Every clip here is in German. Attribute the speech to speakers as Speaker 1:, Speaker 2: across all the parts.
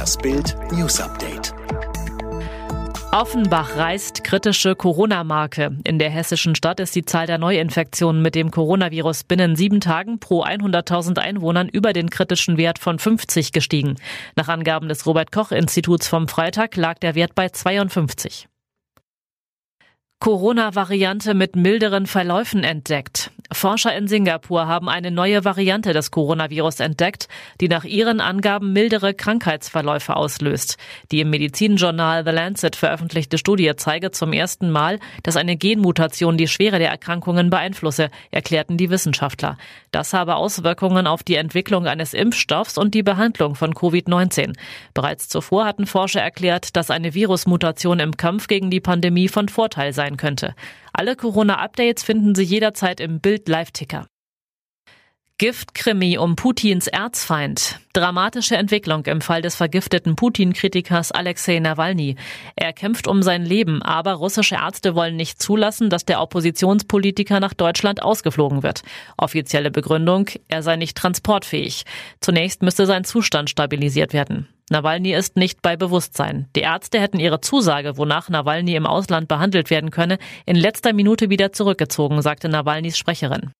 Speaker 1: Das Bild News Update.
Speaker 2: Offenbach reißt kritische Corona-Marke. In der hessischen Stadt ist die Zahl der Neuinfektionen mit dem Coronavirus binnen sieben Tagen pro 100.000 Einwohnern über den kritischen Wert von 50 gestiegen. Nach Angaben des Robert-Koch-Instituts vom Freitag lag der Wert bei 52. Corona-Variante mit milderen Verläufen entdeckt. Forscher in Singapur haben eine neue Variante des Coronavirus entdeckt, die nach ihren Angaben mildere Krankheitsverläufe auslöst. Die im Medizinjournal The Lancet veröffentlichte Studie zeige zum ersten Mal, dass eine Genmutation die Schwere der Erkrankungen beeinflusse, erklärten die Wissenschaftler. Das habe Auswirkungen auf die Entwicklung eines Impfstoffs und die Behandlung von Covid-19. Bereits zuvor hatten Forscher erklärt, dass eine Virusmutation im Kampf gegen die Pandemie von Vorteil sein könnte. Alle Corona-Updates finden Sie jederzeit im Bild Live-Ticker. Giftkrimi um Putins Erzfeind. Dramatische Entwicklung im Fall des vergifteten Putin-Kritikers Alexei Nawalny. Er kämpft um sein Leben, aber russische Ärzte wollen nicht zulassen, dass der Oppositionspolitiker nach Deutschland ausgeflogen wird. Offizielle Begründung, er sei nicht transportfähig. Zunächst müsste sein Zustand stabilisiert werden. Nawalny ist nicht bei Bewusstsein. Die Ärzte hätten ihre Zusage, wonach Nawalny im Ausland behandelt werden könne, in letzter Minute wieder zurückgezogen, sagte Nawalnys Sprecherin.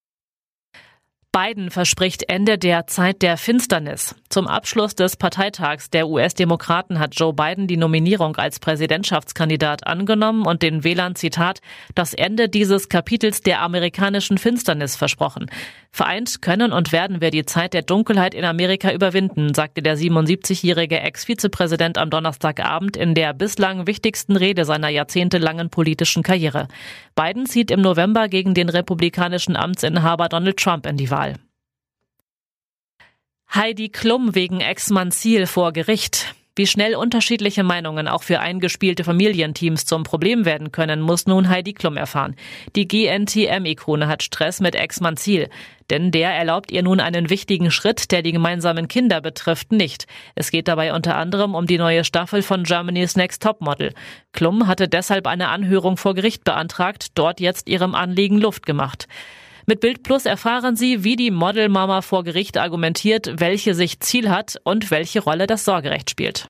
Speaker 2: Biden verspricht Ende der Zeit der Finsternis. Zum Abschluss des Parteitags der US-Demokraten hat Joe Biden die Nominierung als Präsidentschaftskandidat angenommen und den Wählern Zitat das Ende dieses Kapitels der amerikanischen Finsternis versprochen. Vereint können und werden wir die Zeit der Dunkelheit in Amerika überwinden, sagte der 77-jährige Ex-Vizepräsident am Donnerstagabend in der bislang wichtigsten Rede seiner jahrzehntelangen politischen Karriere. Biden zieht im November gegen den republikanischen Amtsinhaber Donald Trump in die Wahl. Heidi Klum wegen Ex-Mann Ziel vor Gericht. Wie schnell unterschiedliche Meinungen auch für eingespielte Familienteams zum Problem werden können, muss nun Heidi Klum erfahren. Die GNTM-Ikone hat Stress mit Ex-Mann Ziel. Denn der erlaubt ihr nun einen wichtigen Schritt, der die gemeinsamen Kinder betrifft, nicht. Es geht dabei unter anderem um die neue Staffel von Germany's Next Topmodel. Klum hatte deshalb eine Anhörung vor Gericht beantragt, dort jetzt ihrem Anliegen Luft gemacht. Mit Bild Plus erfahren Sie, wie die Modelmama vor Gericht argumentiert, welche sich Ziel hat und welche Rolle das Sorgerecht spielt.